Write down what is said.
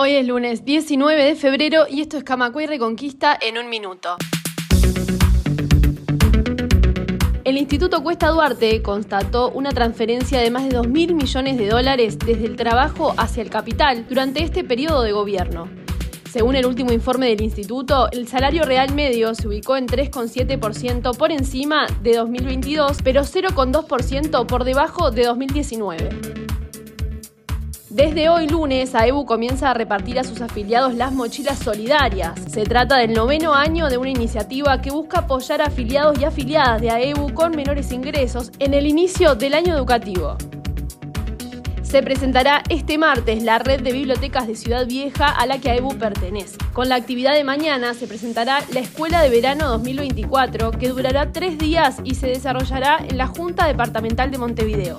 Hoy es lunes 19 de febrero y esto es Camacuay Reconquista en un minuto. El Instituto Cuesta Duarte constató una transferencia de más de 2.000 millones de dólares desde el trabajo hacia el capital durante este periodo de gobierno. Según el último informe del instituto, el salario real medio se ubicó en 3,7% por encima de 2022, pero 0,2% por debajo de 2019. Desde hoy lunes, AEBU comienza a repartir a sus afiliados las mochilas solidarias. Se trata del noveno año de una iniciativa que busca apoyar a afiliados y afiliadas de AEBU con menores ingresos en el inicio del año educativo. Se presentará este martes la red de bibliotecas de Ciudad Vieja a la que AEBU pertenece. Con la actividad de mañana se presentará la Escuela de Verano 2024, que durará tres días y se desarrollará en la Junta Departamental de Montevideo.